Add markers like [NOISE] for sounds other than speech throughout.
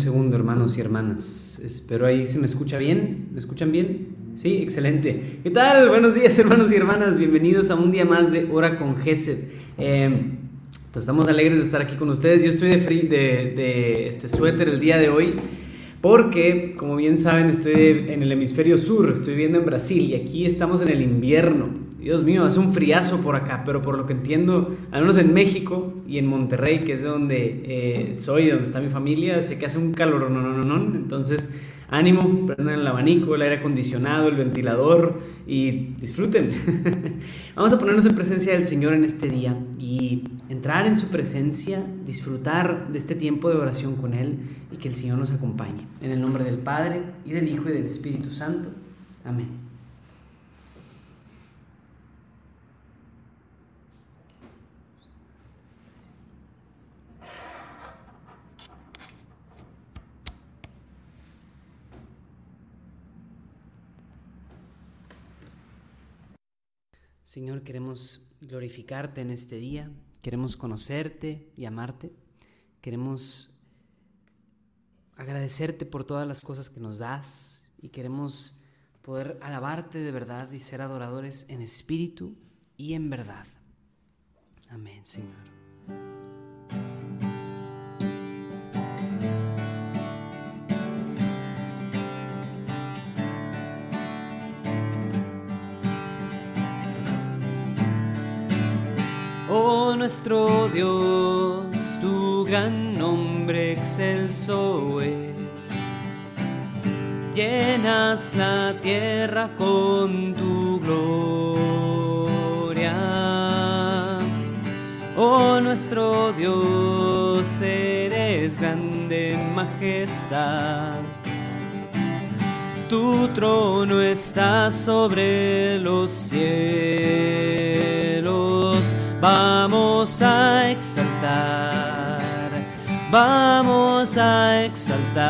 segundo, hermanos y hermanas. Espero ahí se me escucha bien. ¿Me escuchan bien? Sí, excelente. ¿Qué tal? Buenos días, hermanos y hermanas. Bienvenidos a un día más de Hora con Gesed. Eh, pues estamos alegres de estar aquí con ustedes. Yo estoy de, free, de este suéter el día de hoy porque, como bien saben, estoy en el hemisferio sur, estoy viviendo en Brasil y aquí estamos en el invierno. Dios mío, hace un friazo por acá, pero por lo que entiendo, al menos en México y en Monterrey, que es de donde eh, soy, donde está mi familia, sé que hace un calor, no, no, no. Entonces, ánimo, prendan el abanico, el aire acondicionado, el ventilador y disfruten. [LAUGHS] Vamos a ponernos en presencia del Señor en este día y entrar en su presencia, disfrutar de este tiempo de oración con Él y que el Señor nos acompañe. En el nombre del Padre y del Hijo y del Espíritu Santo. Amén. Señor, queremos glorificarte en este día, queremos conocerte y amarte, queremos agradecerte por todas las cosas que nos das y queremos poder alabarte de verdad y ser adoradores en espíritu y en verdad. Amén, Señor. Nuestro Dios, tu gran nombre excelso es. Llenas la tierra con tu gloria. Oh nuestro Dios, eres grande en majestad. Tu trono está sobre los cielos Vamos a exaltar, vamos a exaltar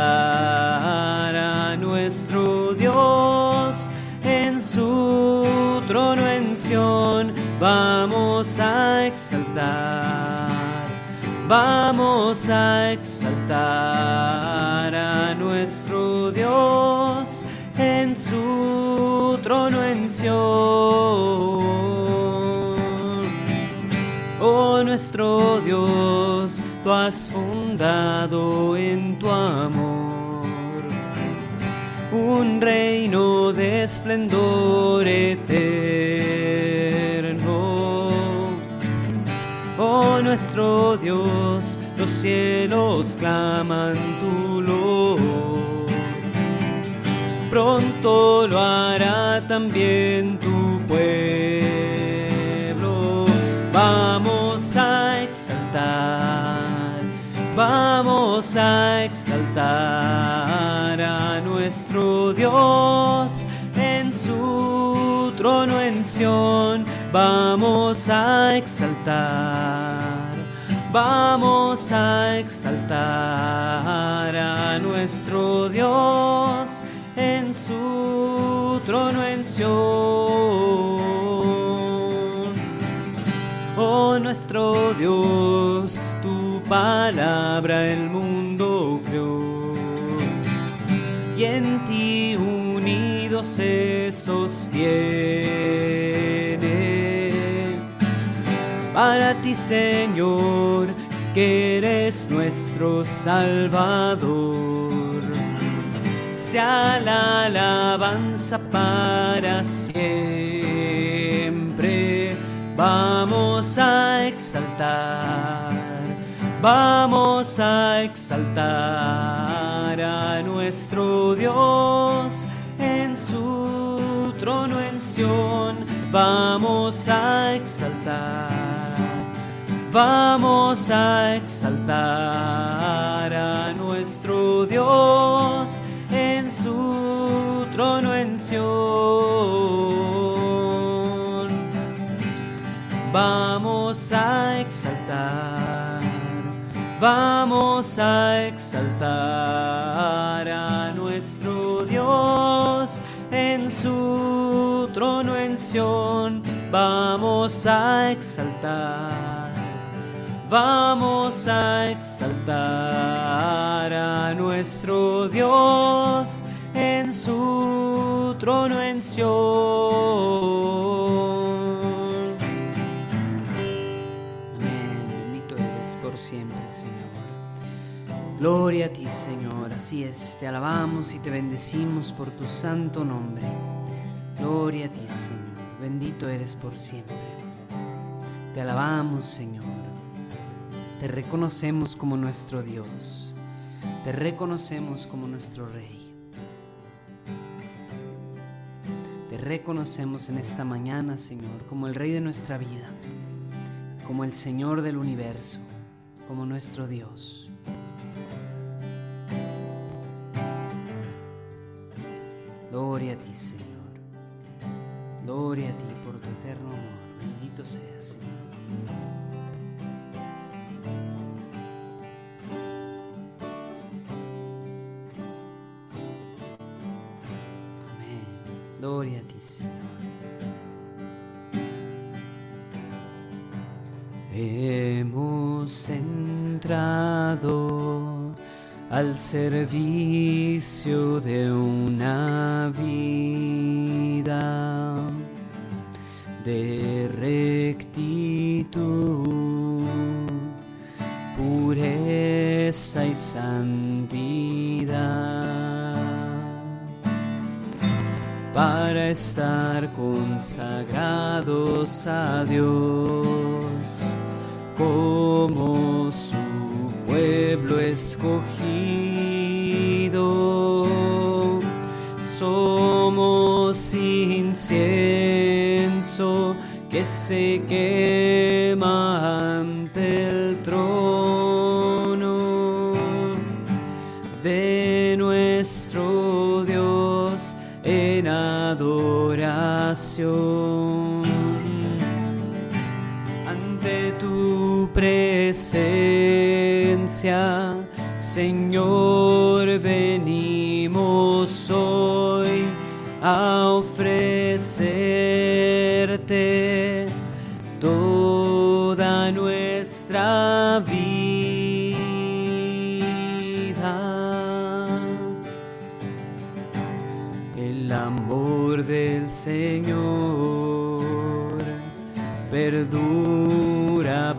a nuestro Dios en su trono en Sión. Vamos a exaltar, vamos a exaltar a nuestro Dios en su trono en Sión nuestro Dios, tú has fundado en tu amor un reino de esplendor eterno. Oh nuestro Dios, los cielos claman tu luz. Pronto lo hará también tu pueblo. Vamos vamos a exaltar a nuestro Dios en su trono en Sión, vamos a exaltar, vamos a exaltar a nuestro Dios en su trono en Sión oh nuestro Dios, tu palabra el mundo creó. Y en ti unido se sostiene. Para ti, Señor, que eres nuestro Salvador, sea la alabanza para siempre Vamos a exaltar, vamos a exaltar a nuestro Dios en su trono en Sión. Vamos a exaltar, vamos a exaltar a nuestro Dios Vamos a exaltar, vamos a exaltar a nuestro Dios en su trono en Sión, vamos a exaltar, vamos a exaltar a nuestro Dios en su trono en Sión. Gloria a ti, Señor. Así es, te alabamos y te bendecimos por tu santo nombre. Gloria a ti, Señor. Bendito eres por siempre. Te alabamos, Señor. Te reconocemos como nuestro Dios. Te reconocemos como nuestro Rey. Te reconocemos en esta mañana, Señor, como el Rey de nuestra vida, como el Señor del universo como nuestro Dios. Gloria a ti, Señor. Gloria a ti por tu eterno amor. Bendito seas, Señor. Gloria a ti, Señor. Hemos entrado al servicio de una vida de rectitud, pureza y santidad para estar consagrados a Dios como su pueblo escogido. Somos incienso que se quema ante el trono de nuestro Dios en adoración. presencia,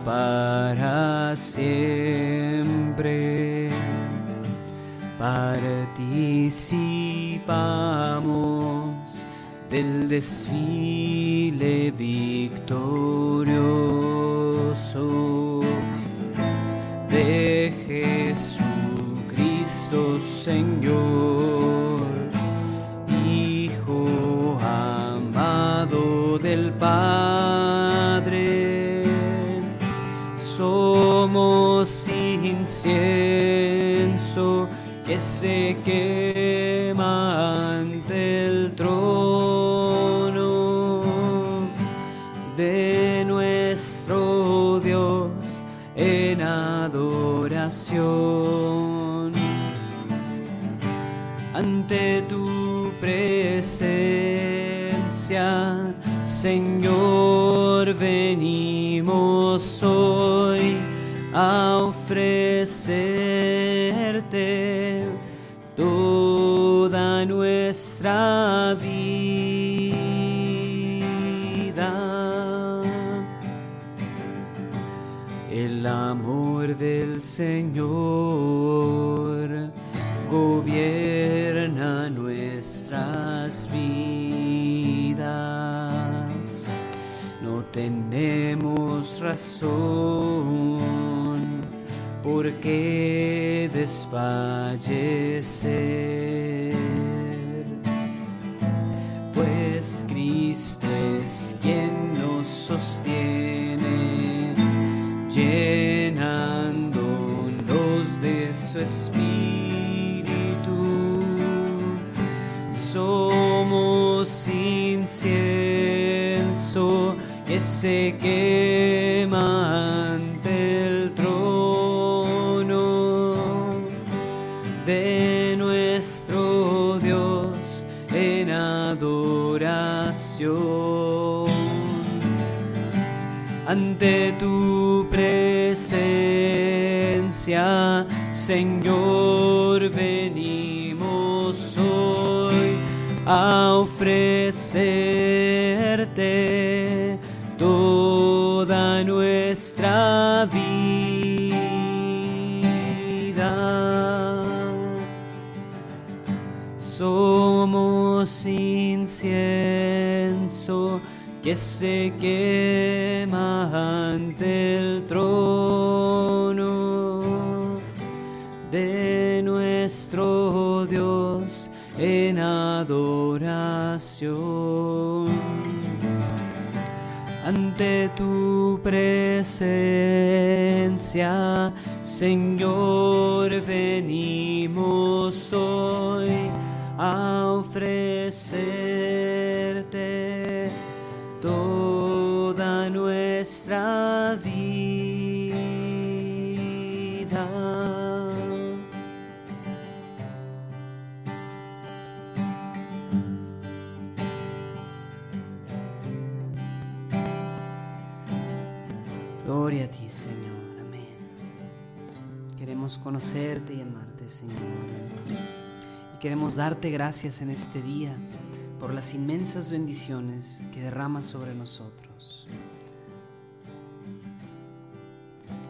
para siempre. Participamos del desfile victorioso somos incienso que se quema ante el trono de nuestro Dios en adoración. Ante tu presencia Señor, venimos hoy a ofrecerte toda nuestra vida. El amor del Señor gobierna nuestras vidas. No tenemos razón por qué desfallecer, pues Cristo es quien nos sostiene, llenándonos de su espíritu. Somos incienso que se quema ante tu presencia, Señor, venimos hoy a ofrecerte toda nuestra vida. Somos que se quema ante el trono de nuestro Dios en adoración. Ante tu presencia, Señor, venimos hoy a ofrecerte conocerte y amarte, Señor. Y queremos darte gracias en este día por las inmensas bendiciones que derramas sobre nosotros.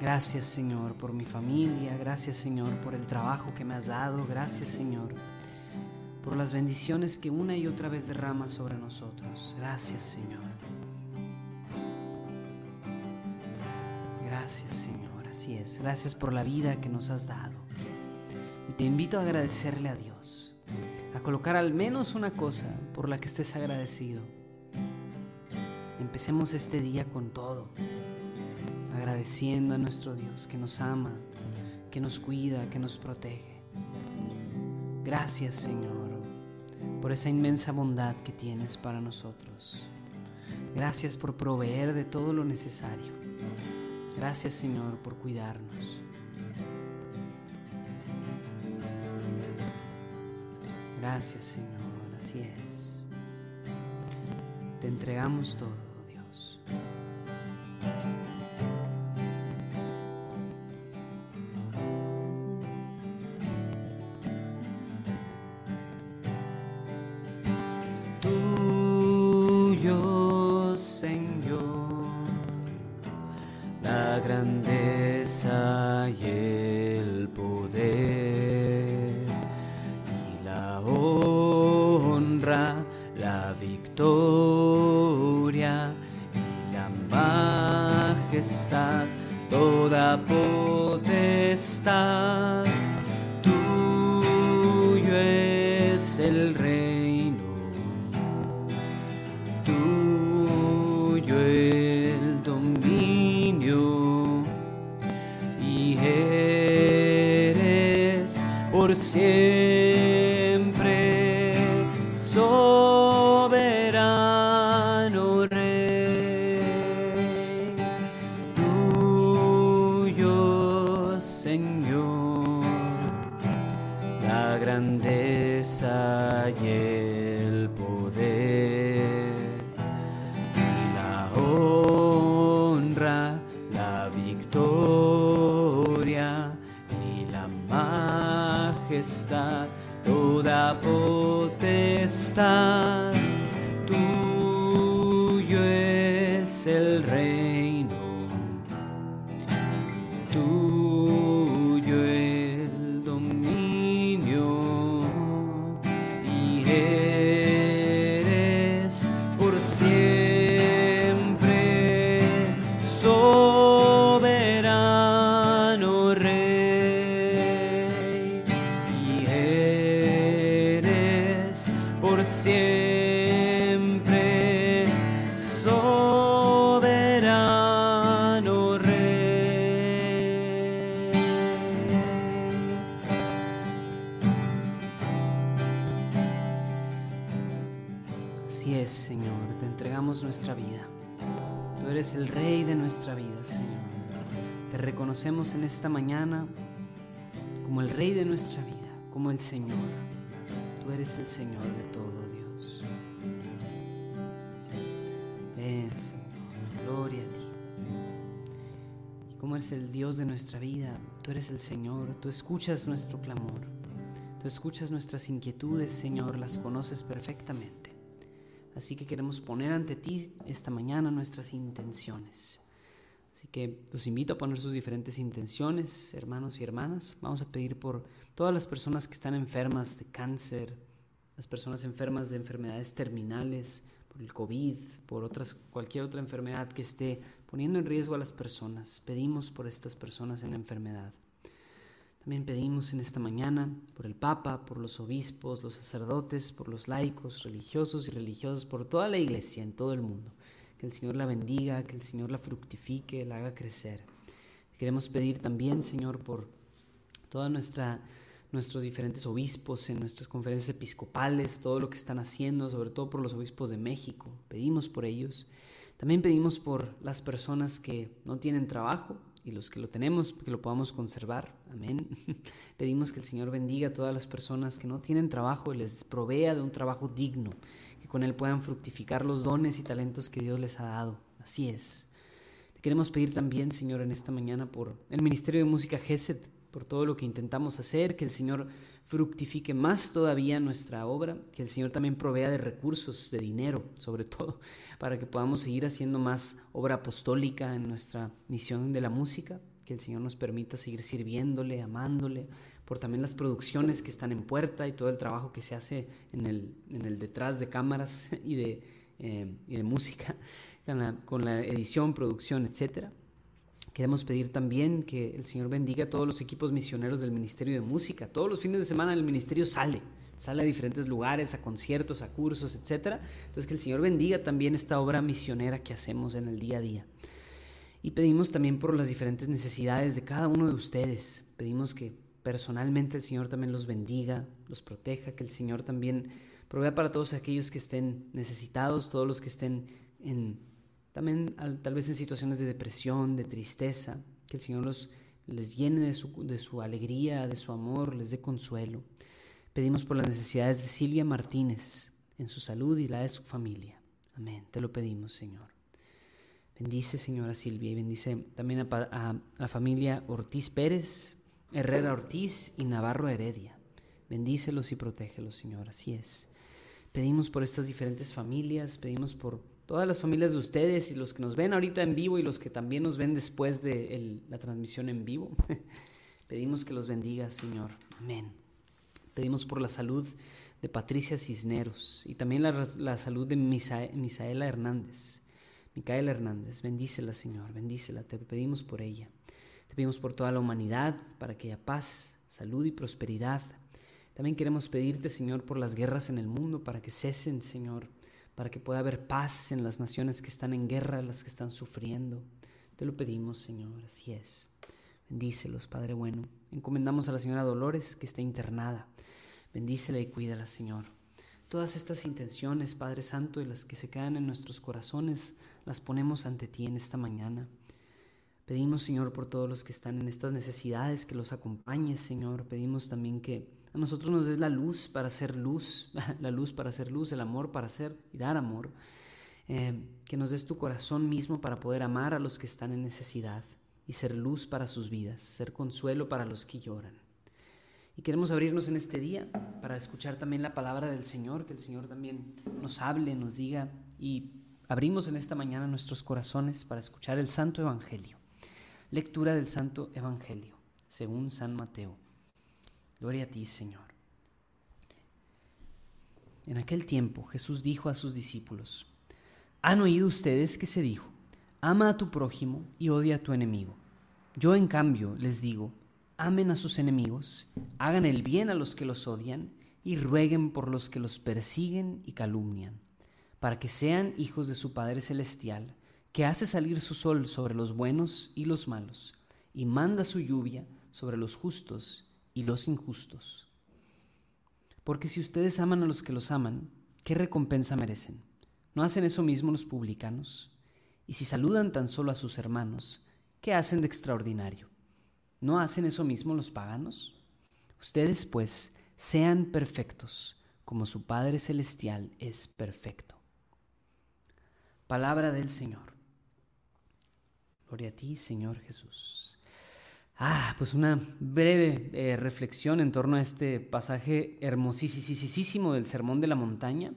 Gracias Señor por mi familia, gracias Señor por el trabajo que me has dado, gracias Señor por las bendiciones que una y otra vez derramas sobre nosotros. Gracias Señor. Gracias Gracias por la vida que nos has dado. Y te invito a agradecerle a Dios, a colocar al menos una cosa por la que estés agradecido. Empecemos este día con todo, agradeciendo a nuestro Dios que nos ama, que nos cuida, que nos protege. Gracias Señor por esa inmensa bondad que tienes para nosotros. Gracias por proveer de todo lo necesario. Gracias Señor por cuidarnos. Gracias Señor, así es. Te entregamos todo, por esta mañana como el Rey de nuestra vida, como el Señor. Tú eres el Señor de todo, Dios. Ven, Señor, gloria a ti. Y como eres el Dios de nuestra vida, tú eres el Señor, tú escuchas nuestro clamor, tú escuchas nuestras inquietudes, Señor, las conoces perfectamente. Así que queremos poner ante ti esta mañana nuestras intenciones. Así que los invito a poner sus diferentes intenciones, hermanos y hermanas. Vamos a pedir por todas las personas que están enfermas de cáncer, las personas enfermas de enfermedades terminales, por el COVID, por otras, cualquier otra enfermedad que esté poniendo en riesgo a las personas. Pedimos por estas personas en enfermedad. También pedimos en esta mañana por el Papa, por los obispos, los sacerdotes, por los laicos, religiosos y religiosas, por toda la iglesia en todo el mundo. Que el Señor la bendiga, que el Señor la fructifique, la haga crecer. Queremos pedir también, Señor, por toda nuestra nuestros diferentes obispos, en nuestras conferencias episcopales, todo lo que están haciendo, sobre todo por los obispos de México. Pedimos por ellos. También pedimos por las personas que no tienen trabajo y los que lo tenemos, que lo podamos conservar. Amén. [LAUGHS] Pedimos que el Señor bendiga a todas las personas que no tienen trabajo y les provea de un trabajo digno, con él puedan fructificar los dones y talentos que Dios les ha dado. Así es. Te queremos pedir también, Señor, en esta mañana por el Ministerio de Música GESED por todo lo que intentamos hacer, que el Señor fructifique más todavía nuestra obra, que el Señor también provea de recursos, de dinero, sobre todo, para que podamos seguir haciendo más obra apostólica en nuestra misión de la música, que el Señor nos permita seguir sirviéndole, amándole, por también las producciones que están en puerta y todo el trabajo que se hace en el, detrás de cámaras [LAUGHS] y de, eh, y de música, [LAUGHS] con la, edición, producción, etcétera. Queremos pedir también que el Señor bendiga a todos los equipos misioneros del Ministerio de Música. Todos los fines de semana el ministerio sale, sale a diferentes lugares, a conciertos, a cursos, etc. Entonces que el Señor bendiga también esta obra misionera que hacemos en el día a día. Y pedimos también por las diferentes necesidades de cada uno de ustedes. Pedimos que personalmente el Señor también los bendiga, los proteja, que el Señor también provea para todos aquellos que estén necesitados, todos los que estén en también tal vez en situaciones de depresión, de tristeza, que el Señor los, les llene de su, de su alegría, de su amor, les dé consuelo. Pedimos por las necesidades de Silvia Martínez, en su salud y la de su familia. Amén, te lo pedimos, Señor. Bendice, Señora Silvia, y bendice también a, a, la familia Ortiz Pérez, Herrera Ortiz y Navarro Heredia. Bendícelos y protégelos, Señor, así es. Pedimos por estas diferentes familias, pedimos por todas las familias de ustedes y los que nos ven ahorita en vivo y los que también nos ven después de la transmisión en vivo. [LAUGHS] Pedimos que los bendiga, Señor. Amén. Pedimos por la salud de Patricia Cisneros y también la, salud de Misaela Hernández. Micaela Hernández, bendícela, Señor, bendícela. Te pedimos por ella. Te pedimos por toda la humanidad, para que haya paz, salud y prosperidad. También queremos pedirte, Señor, por las guerras en el mundo, para que cesen, Señor para que pueda haber paz en las naciones que están en guerra, las que están sufriendo. Te lo pedimos, Señor, así es. Bendícelos, Padre bueno. Encomendamos a la señora Dolores, que está internada. Bendícela y cuídala, Señor. Todas estas intenciones, Padre Santo, y las que se quedan en nuestros corazones, las ponemos ante ti en esta mañana. Pedimos, Señor, por todos los que están en estas necesidades, que los acompañes, Señor. Pedimos también que a nosotros nos des la luz para hacer luz, [LAUGHS] la luz para hacer luz, el amor para hacer y dar amor. Eh, que nos des tu corazón mismo para poder amar a los que están en necesidad y ser luz para sus vidas, ser consuelo para los que lloran. Y queremos abrirnos en este día para escuchar también la palabra del Señor, que el Señor también nos hable, nos diga y abrimos en esta mañana nuestros corazones para escuchar el Santo Evangelio. Lectura del Santo Evangelio, según San Mateo. Gloria a ti, Señor. En aquel tiempo Jesús dijo a sus discípulos, ¿han oído ustedes que se dijo, ama a tu prójimo y odia a tu enemigo? Yo en cambio les digo, amen a sus enemigos, hagan el bien a los que los odian y rueguen por los que los persiguen y calumnian, para que sean hijos de su Padre Celestial que hace salir su sol sobre los buenos y los malos, y manda su lluvia sobre los justos y los injustos. Porque si ustedes aman a los que los aman, ¿qué recompensa merecen? ¿No hacen eso mismo los publicanos? Y si saludan tan solo a sus hermanos, ¿qué hacen de extraordinario? ¿No hacen eso mismo los paganos? Ustedes, pues, sean perfectos, como su Padre Celestial es perfecto. Palabra del Señor. Gloria a ti, Señor Jesús. Ah, pues una breve eh, reflexión en torno a este pasaje hermosísimo del Sermón de la Montaña.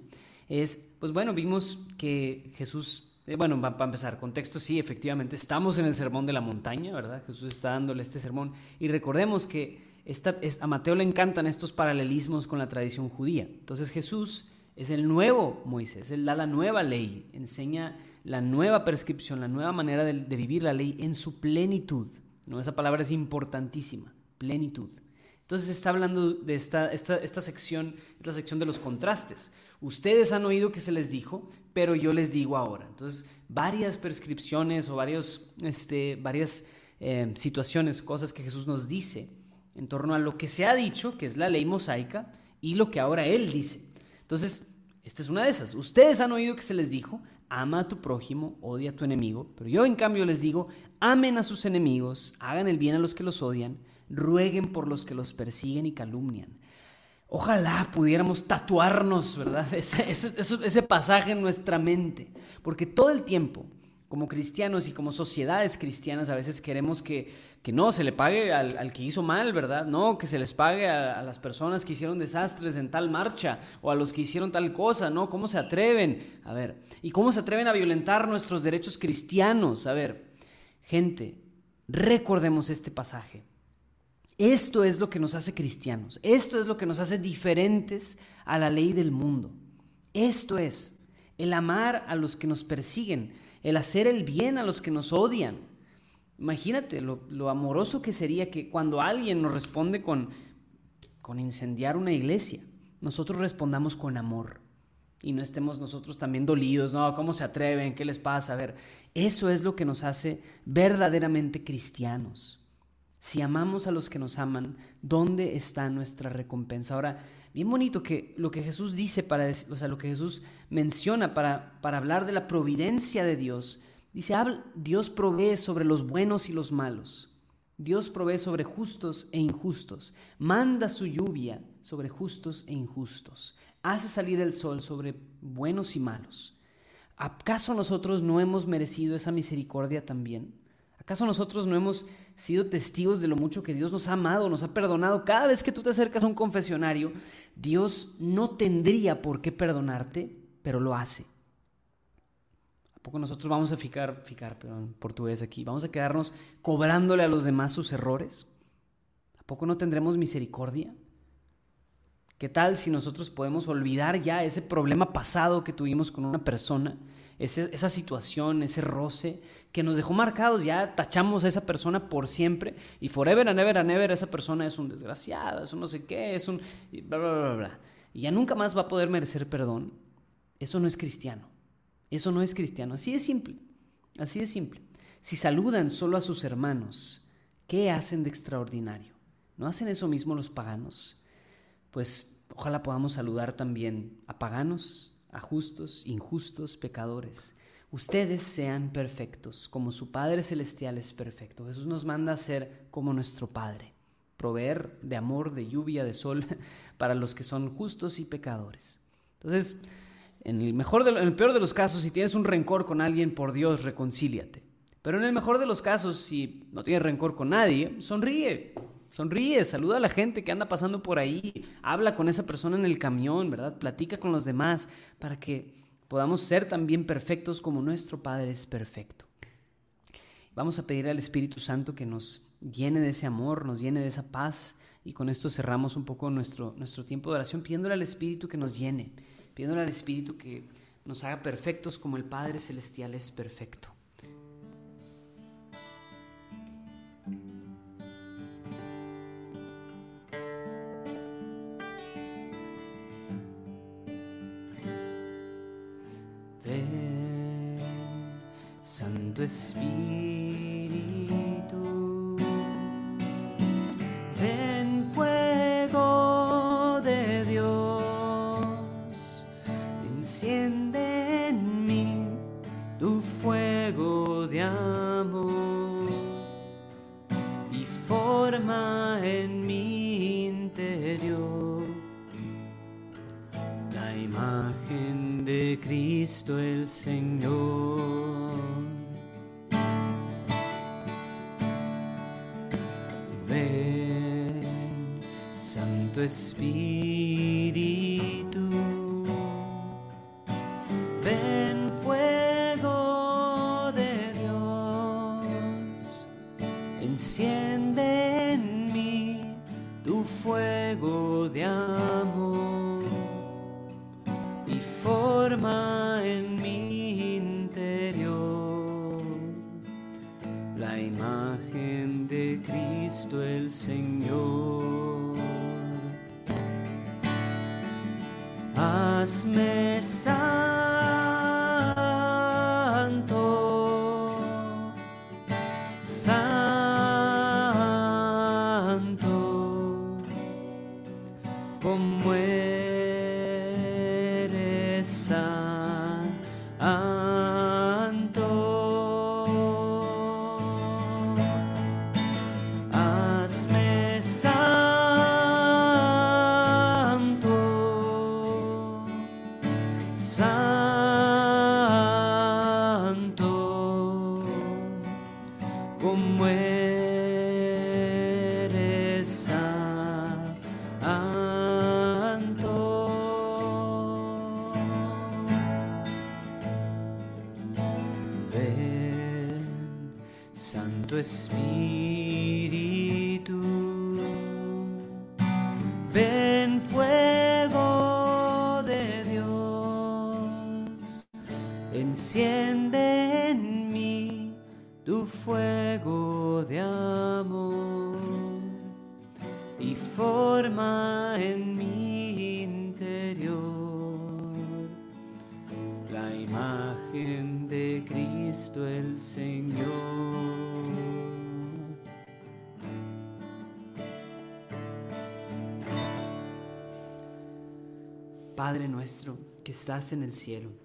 Es, pues bueno, vimos que Jesús eh, bueno, para empezar, contexto, sí, efectivamente, estamos en el sermón de la montaña, ¿verdad? Jesús está dándole este sermón. Y recordemos que esta, a Mateo le encantan estos paralelismos con la tradición judía. Entonces Jesús es el nuevo Moisés, él da la nueva ley, enseña la nueva prescripción, la nueva manera de, vivir la ley en su plenitud. ¿no? Esa palabra es importantísima, plenitud. Entonces está hablando de esta, esta, esta sección, la sección de los contrastes. Ustedes han oído que se les dijo, pero yo les digo ahora. Entonces, varias prescripciones o varios, este, varias eh, situaciones, cosas que Jesús nos dice en torno a lo que se ha dicho, que es la ley mosaica, y lo que ahora Él dice. Entonces, esta es una de esas. Ustedes han oído que se les dijo, ama a tu prójimo, odia a tu enemigo, pero yo en cambio les digo, amen a sus enemigos, hagan el bien a los que los odian, rueguen por los que los persiguen y calumnian. Ojalá pudiéramos tatuarnos, ¿verdad? [LAUGHS] Ese, ese, pasaje en nuestra mente, porque todo el tiempo, como cristianos y como sociedades cristianas, a veces queremos que, que no se le pague al, que hizo mal, ¿verdad? No, que se les pague a, a, las personas que hicieron desastres en tal marcha o a los que hicieron tal cosa, ¿no? ¿Cómo se atreven? A ver, ¿y cómo se atreven a violentar nuestros derechos cristianos? A ver, gente, recordemos este pasaje. Esto es lo que nos hace cristianos, esto es lo que nos hace diferentes a la ley del mundo. Esto es el amar a los que nos persiguen, el hacer el bien a los que nos odian. Imagínate lo, amoroso que sería que cuando alguien nos responde con, con incendiar una iglesia, nosotros respondamos con amor y no estemos nosotros también dolidos, no, ¿cómo se atreven? ¿Qué les pasa? A ver, eso es lo que nos hace verdaderamente cristianos. Si amamos a los que nos aman, ¿dónde está nuestra recompensa? Ahora, bien bonito que lo que Jesús dice para, o sea, lo que Jesús menciona para, para hablar de la providencia de Dios. Dice, Dios provee sobre los buenos y los malos. Dios provee sobre justos e injustos. Manda su lluvia sobre justos e injustos. Hace salir el sol sobre buenos y malos. ¿Acaso nosotros no hemos merecido esa misericordia también? ¿Acaso nosotros no hemos sido testigos de lo mucho que Dios nos ha amado, nos ha perdonado? Cada vez que tú te acercas a un confesionario, Dios no tendría por qué perdonarte, pero lo hace. ¿A poco nosotros vamos a ficar, ficar, portugués aquí, vamos a quedarnos cobrándole a los demás sus errores? ¿A poco no tendremos misericordia? ¿Qué tal si nosotros podemos olvidar ya ese problema pasado que tuvimos con una persona, esa situación, ese roce, que nos dejó marcados, ya tachamos a esa persona por siempre y forever and ever and ever esa persona es un desgraciado, es un no sé qué, es un bla, bla, bla, bla. Y ya nunca más va a poder merecer perdón. Eso no es cristiano. Eso no es cristiano. Así de simple. Así de simple. Si saludan solo a sus hermanos, ¿qué hacen de extraordinario? ¿No hacen eso mismo los paganos? Pues ojalá podamos saludar también a paganos, a justos, injustos, pecadores ustedes sean perfectos, como su Padre Celestial es perfecto. Jesús nos manda a ser como nuestro Padre, proveer de amor, de lluvia, de sol [LAUGHS] para los que son justos y pecadores. Entonces, en el, mejor en el peor de los casos, si tienes un rencor con alguien, por Dios, reconcíliate. Pero en el mejor de los casos, si no tienes rencor con nadie, sonríe. Sonríe, saluda a la gente que anda pasando por ahí, habla con esa persona en el camión, ¿verdad? Platica con los demás para que podamos ser también perfectos como nuestro Padre es perfecto. Vamos a pedir al Espíritu Santo que nos llene de ese amor, nos llene de esa paz y con esto cerramos un poco nuestro, nuestro tiempo de oración pidiéndole al Espíritu que nos llene, pidiéndole al Espíritu que nos haga perfectos como el Padre Celestial es perfecto. Santo Espíritu. Ven fuego de Dios, enciende en mí tu fuego de amor y forma en mi interior la imagen de Cristo el Señor. Espíritu. Santo, enciende en mí tu fuego de amor y forma en mi interior la imagen de Cristo el Señor. Padre nuestro que estás en el cielo,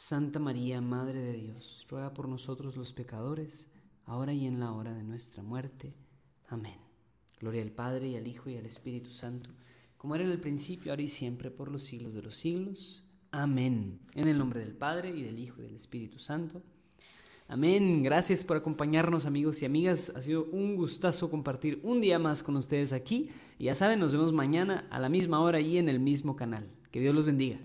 Santa María, Madre de Dios, ruega por nosotros los pecadores, ahora y en la hora de nuestra muerte. Amén. Gloria al Padre y al Hijo y al Espíritu Santo, como era en el principio, ahora y siempre, por los siglos de los siglos. Amén. En el nombre del Padre y del Hijo y del Espíritu Santo. Amén. Gracias por acompañarnos amigos y amigas. Ha sido un gustazo compartir un día más con ustedes aquí. Y ya saben, nos vemos mañana a la misma hora y en el mismo canal. Que Dios los bendiga.